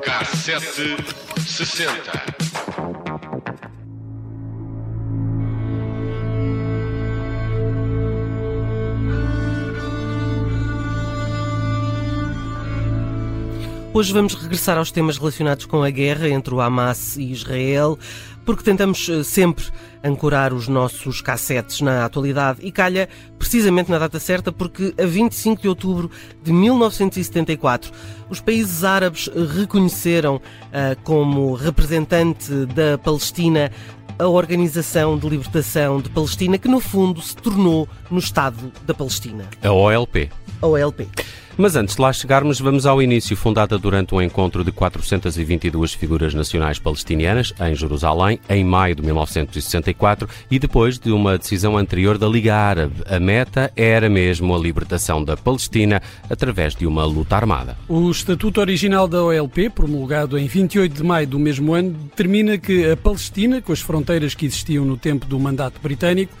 Cassete sessenta. Hoje vamos regressar aos temas relacionados com a guerra entre o Hamas e Israel, porque tentamos eh, sempre ancorar os nossos cassetes na atualidade e calha precisamente na data certa, porque a 25 de outubro de 1974 os países árabes reconheceram uh, como representante da Palestina a Organização de Libertação de Palestina, que no fundo se tornou no Estado da Palestina. A OLP. A OLP. Mas antes de lá chegarmos, vamos ao início, fundada durante um encontro de 422 figuras nacionais palestinianas em Jerusalém, em maio de 1964, e depois de uma decisão anterior da Liga Árabe. A meta era mesmo a libertação da Palestina através de uma luta armada. O estatuto original da OLP, promulgado em 28 de maio do mesmo ano, determina que a Palestina, com as fronteiras que existiam no tempo do mandato britânico,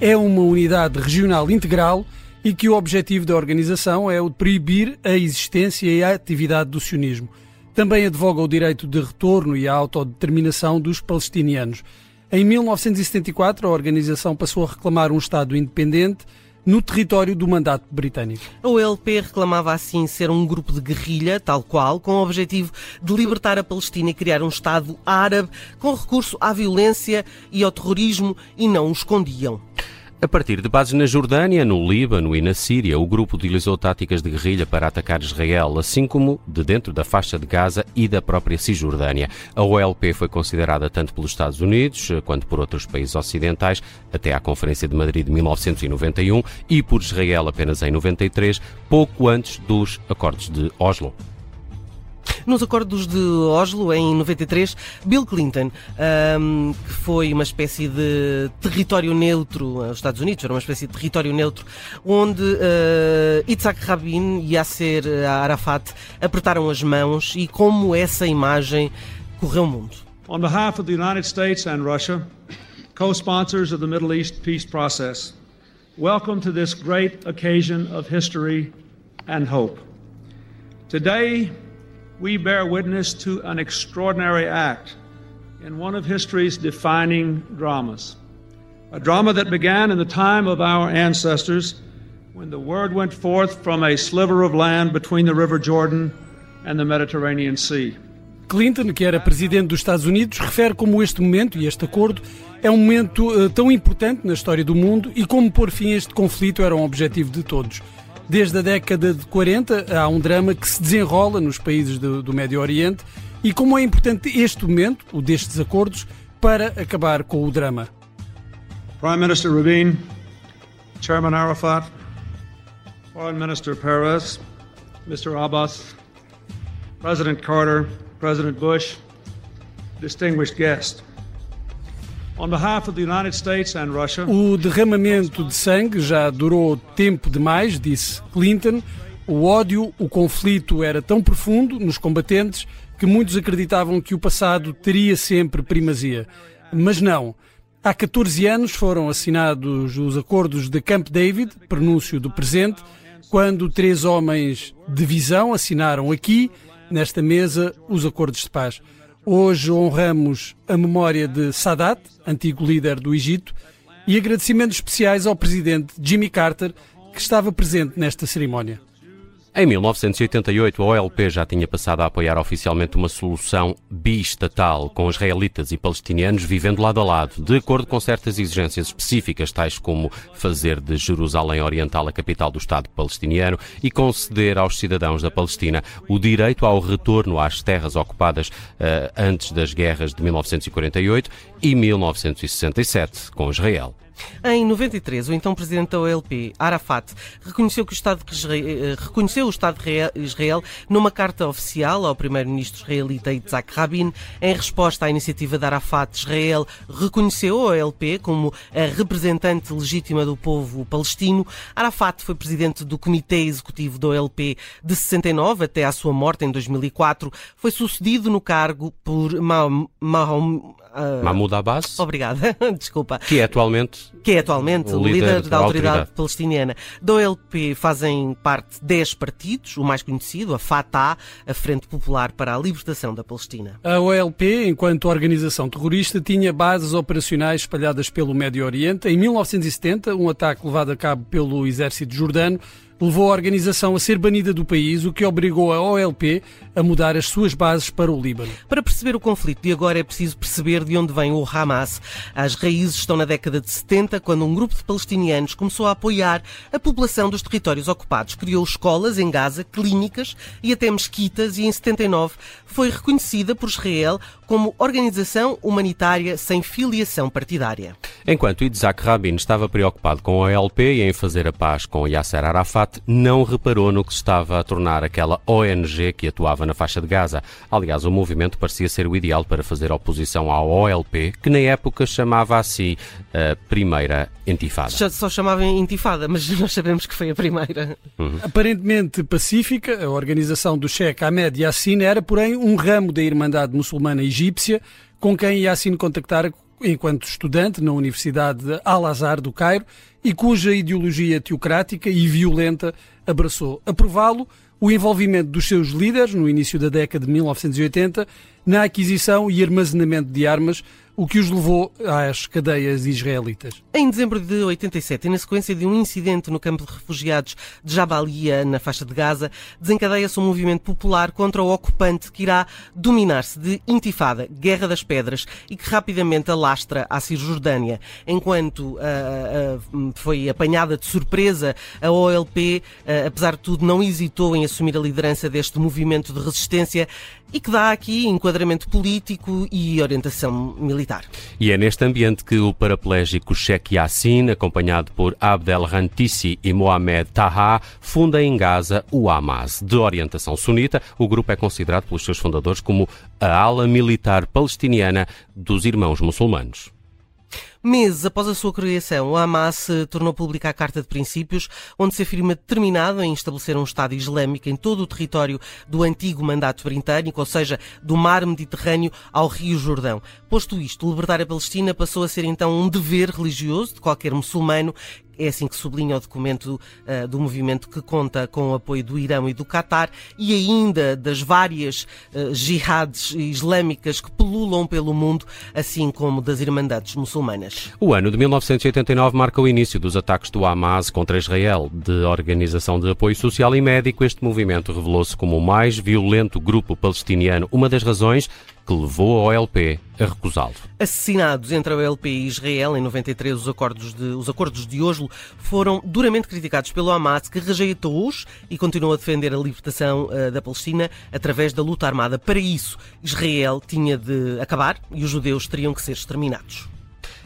é uma unidade regional integral e que o objetivo da organização é o de proibir a existência e a atividade do sionismo. Também advoga o direito de retorno e a autodeterminação dos palestinianos. Em 1974, a organização passou a reclamar um Estado independente no território do mandato britânico. A OLP reclamava assim ser um grupo de guerrilha, tal qual, com o objetivo de libertar a Palestina e criar um Estado árabe com recurso à violência e ao terrorismo e não o escondiam. A partir de bases na Jordânia, no Líbano e na Síria, o grupo utilizou táticas de guerrilha para atacar Israel, assim como de dentro da faixa de Gaza e da própria Cisjordânia. A OLP foi considerada tanto pelos Estados Unidos eh, quanto por outros países ocidentais até à Conferência de Madrid de 1991 e por Israel apenas em 93, pouco antes dos acordos de Oslo. Nos acordos de Oslo, em 93, Bill Clinton, um, que foi uma espécie de território neutro, os Estados Unidos era uma espécie de território neutro, onde uh, Yitzhak Rabin e Yasser Arafat apertaram as mãos e como essa imagem correu o mundo. On behalf of the United States and Russia, co-sponsors of the Middle East peace process, welcome to this great occasion of history and hope. Today, we bear witness to an extraordinary act in one of history's defining dramas. A drama that began in the time of our ancestors when the word went forth from a sliver of land between the River Jordan and the Mediterranean Sea. Clinton, que era presidente dos Estados Unidos, refere como este momento e este acordo é um momento uh, tão importante na história do mundo e como pôr fim a este conflito era um objetivo de todos. Desde a década de 40 há um drama que se desenrola nos países do, do Médio Oriente e como é importante este momento, o destes acordos, para acabar com o drama. Prime Minister Rabin, Chairman Arafat, Foreign Minister Perez, Mr. Abbas, President Carter, President Bush, distinguished guests. O derramamento de sangue já durou tempo demais, disse Clinton. O ódio, o conflito era tão profundo nos combatentes que muitos acreditavam que o passado teria sempre primazia. Mas não. Há 14 anos foram assinados os acordos de Camp David, prenúncio do presente, quando três homens de visão assinaram aqui, nesta mesa, os acordos de paz. Hoje honramos a memória de Sadat, antigo líder do Egito, e agradecimentos especiais ao presidente Jimmy Carter, que estava presente nesta cerimónia. Em 1988, a OLP já tinha passado a apoiar oficialmente uma solução bistatal, com israelitas e palestinianos vivendo lado a lado, de acordo com certas exigências específicas, tais como fazer de Jerusalém Oriental a capital do Estado palestiniano e conceder aos cidadãos da Palestina o direito ao retorno às terras ocupadas uh, antes das guerras de 1948 e 1967 com Israel. Em 93, o então presidente da OLP, Arafat, reconheceu, que o Estado de Israel, eh, reconheceu o Estado de Israel numa carta oficial ao primeiro-ministro israelita Yitzhak Rabin. Em resposta à iniciativa de Arafat, Israel reconheceu a OLP como a representante legítima do povo palestino. Arafat foi presidente do Comitê Executivo da OLP de 69 até à sua morte em 2004. Foi sucedido no cargo por Mahmoud Uh, Mahmoud Abbas. Obrigada, desculpa. Que é atualmente. Que é atualmente o líder, líder da, da autoridade, autoridade, palestiniana. Da OLP fazem parte 10 partidos, o mais conhecido, a Fatah, a Frente Popular para a Libertação da Palestina. A OLP, enquanto organização terrorista, tinha bases operacionais espalhadas pelo Médio Oriente. Em 1970, um ataque levado a cabo pelo exército jordano levou a organização a ser banida do país, o que obrigou a OLP a mudar as suas bases para o Líbano. Para perceber o conflito de agora é preciso perceber de onde vem o Hamas. As raízes estão na década de 70, quando um grupo de palestinianos começou a apoiar a população dos territórios ocupados. Criou escolas em Gaza, clínicas e até mesquitas e em 79 foi reconhecida por Israel como organização humanitária sem filiação partidária. Enquanto Isaac Rabin estava preocupado com a OLP e em fazer a paz com Yasser Arafat, não reparou no que se estava a tornar aquela ONG que atuava na faixa de Gaza. Aliás, o movimento parecia ser o ideal para fazer oposição à OLP, que na época chamava a si a primeira intifada. Já só chamava intifada, mas nós sabemos que foi a primeira. Uhum. Aparentemente pacífica, a organização do Sheikh Ahmed Yassin era, porém, um ramo da Irmandade Muçulmana Egípcia, com quem Yassin contactara enquanto estudante na Universidade de Al-Azhar do Cairo e cuja ideologia teocrática e violenta abraçou. Aprová-lo o envolvimento dos seus líderes, no início da década de 1980, na aquisição e armazenamento de armas, o que os levou às cadeias israelitas. Em dezembro de 87, na sequência de um incidente no campo de refugiados de Jabalia, na faixa de Gaza, desencadeia-se um movimento popular contra o ocupante que irá dominar-se de intifada, Guerra das Pedras, e que rapidamente alastra a Cisjordânia. Enquanto uh, uh, foi apanhada de surpresa, a OLP, uh, apesar de tudo, não hesitou em assumir a liderança deste movimento de resistência e que dá aqui enquadramento político e orientação militar. E é neste ambiente que o paraplégico Sheikh Yassin, acompanhado por Abdel Rantisi e Mohamed Taha, funda em Gaza o Hamas. De orientação sunita, o grupo é considerado pelos seus fundadores como a ala militar palestiniana dos irmãos muçulmanos. Meses após a sua criação, o Hamas tornou pública a Carta de Princípios, onde se afirma determinado em estabelecer um Estado Islâmico em todo o território do antigo mandato britânico, ou seja, do mar Mediterrâneo ao Rio Jordão. Posto isto, libertar a Palestina passou a ser então um dever religioso de qualquer muçulmano é assim que sublinha o documento uh, do movimento que conta com o apoio do Irão e do Qatar e ainda das várias uh, islâmicas que pululam pelo mundo, assim como das Irmandades muçulmanas. O ano de 1989 marca o início dos ataques do Hamas contra Israel. De organização de apoio social e médico, este movimento revelou-se como o mais violento grupo palestiniano. Uma das razões que levou a OLP a recusá-lo. Assassinados entre a OLP e Israel em 93, os acordos de, os acordos de Oslo foram duramente criticados pelo Hamas, que rejeitou-os e continuou a defender a libertação uh, da Palestina através da luta armada. Para isso, Israel tinha de acabar e os judeus teriam que ser exterminados.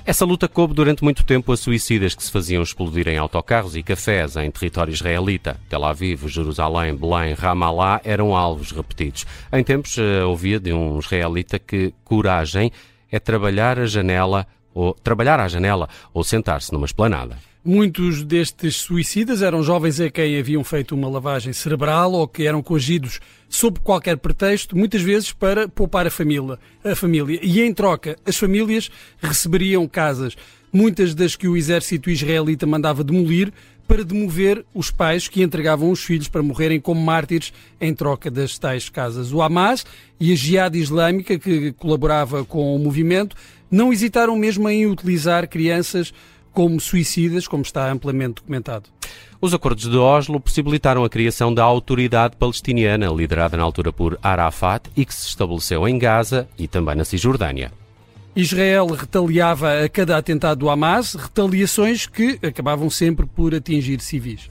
Essa luta coube durante muito tempo a suicidas que se faziam explodir em autocarros e cafés em território israelita. Tel Aviv, Jerusalém, Belém, Ramallah eram alvos repetidos. Em tempos uh, ouvia de um israelita que coragem é trabalhar a janela ou trabalhar à janela ou sentar-se numa esplanada. Muitos destes suicidas eram jovens a quem haviam feito uma lavagem cerebral ou que eram coagidos sob qualquer pretexto, muitas vezes para poupar a família, a família. E em troca, as famílias receberiam casas, muitas das que o exército israelita mandava demolir, para demover os pais que entregavam os filhos para morrerem como mártires em troca das tais casas. O Hamas e a Jihad Islâmica, que colaborava com o movimento, não hesitaram mesmo em utilizar crianças como suicidas, como está amplamente documentado. Os acordos de Oslo possibilitaram a criação da autoridade palestiniana, liderada na altura por Arafat e que se estabeleceu em Gaza e também na Cisjordânia. Israel retaliava a cada atentado do Hamas, retaliações que acabavam sempre por atingir civis.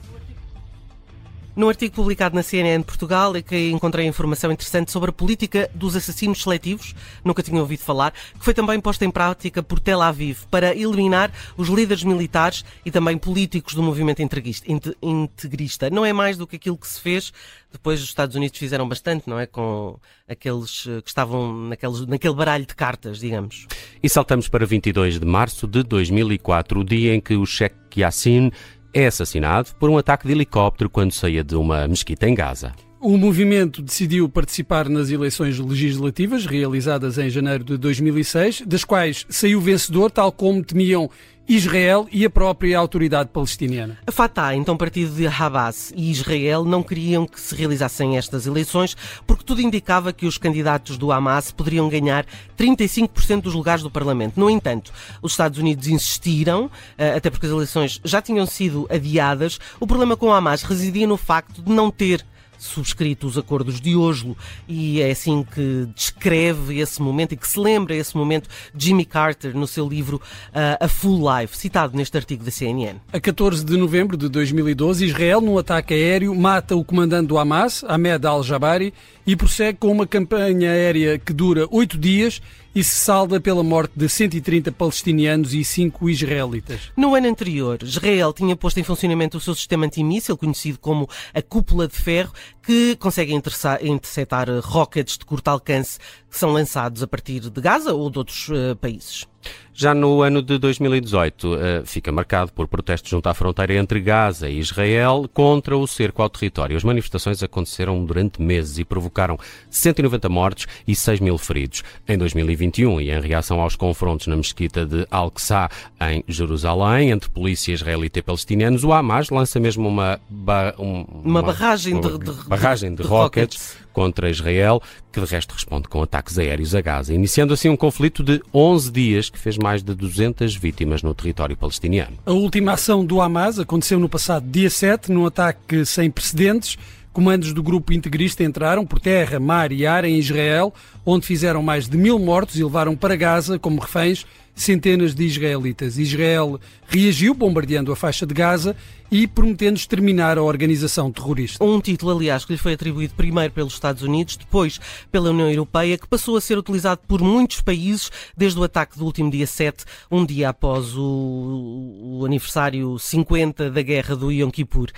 Num artigo publicado na CNN Portugal é que encontrei informação interessante sobre a política dos assassinos seletivos, nunca tinha ouvido falar, que foi também posta em prática por Tel Aviv para eliminar os líderes militares e também políticos do movimento integrista. Não é mais do que aquilo que se fez, depois os Estados Unidos fizeram bastante, não é? Com aqueles eh, que estavam naqueles, naquele baralho de cartas, digamos. E saltamos para 22 de março de 2004, o dia em que o Sheikh Yassin é assassinado por um ataque de helicóptero quando saía de uma mesquita em Gaza. O movimento decidiu participar nas eleições legislativas realizadas em janeiro de 2006, das quais saiu vencedor, tal como temiam Israel e a própria autoridade palestiniana. A Fatah, então partido de Hamas e Israel, não queriam que se realizassem estas eleições porque tudo indicava que os candidatos do Hamas poderiam ganhar 35% dos lugares do Parlamento. No entanto, os Estados Unidos insistiram, eh, até porque as eleições já tinham sido adiadas. O problema com o Hamas residia no facto de não ter subscrito os acordos de Oslo e é assim que descreve esse momento e que se lembra esse momento Jimmy Carter no seu livro uh, A Full Life, citado neste artigo da CNN. A 14 de novembro de 2012, Israel, num ataque aéreo, mata o comandante do Hamas, Ahmed al-Jabari, e prossegue com uma campanha aérea que dura oito dias e se salda pela morte de 130 palestinianos e 5 israelitas. No ano anterior, Israel tinha posto em funcionamento o seu sistema antimíssil, conhecido como a Cúpula de Ferro, que consegue interceptar rockets de curto alcance que são lançados a partir de Gaza ou de outros uh, países. Já no ano de 2018, eh, fica marcado por protestos junto à fronteira entre Gaza e Israel contra o cerco ao território. As manifestações aconteceram durante meses e provocaram 190 mortes e 6 mil feridos. Em 2021, e em reação aos confrontos na mesquita de Al-Aqsa, em Jerusalém, entre polícia israelita e palestinianos, o Hamas lança mesmo uma, ba uma, uma, barragem, de, de, barragem de, de rockets contra Israel, que de resto responde com ataques aéreos a Gaza, iniciando assim um conflito de 11 dias que fez mais de 200 vítimas no território palestiniano. A última ação do Hamas aconteceu no passado dia 7, num ataque sem precedentes. Comandos do grupo integrista entraram por terra, mar e ar em Israel, onde fizeram mais de mil mortos e levaram para Gaza, como reféns, centenas de israelitas. Israel reagiu bombardeando a faixa de Gaza e prometendo exterminar a organização terrorista. Um título, aliás, que lhe foi atribuído primeiro pelos Estados Unidos, depois pela União Europeia, que passou a ser utilizado por muitos países desde o ataque do último dia 7, um dia após o, o aniversário 50 da guerra do Yom Kippur.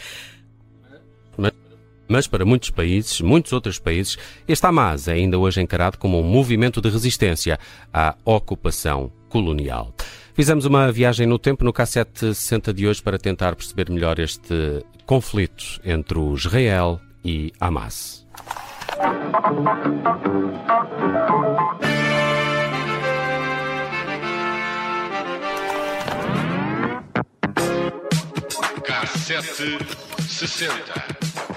Mas para muitos países, muitos outros países, este Hamas é ainda hoje encarado como um movimento de resistência à ocupação colonial. Fizemos uma viagem no tempo no Cassete 60 de hoje para tentar perceber melhor este conflito entre o Israel e Hamas. Cassete 60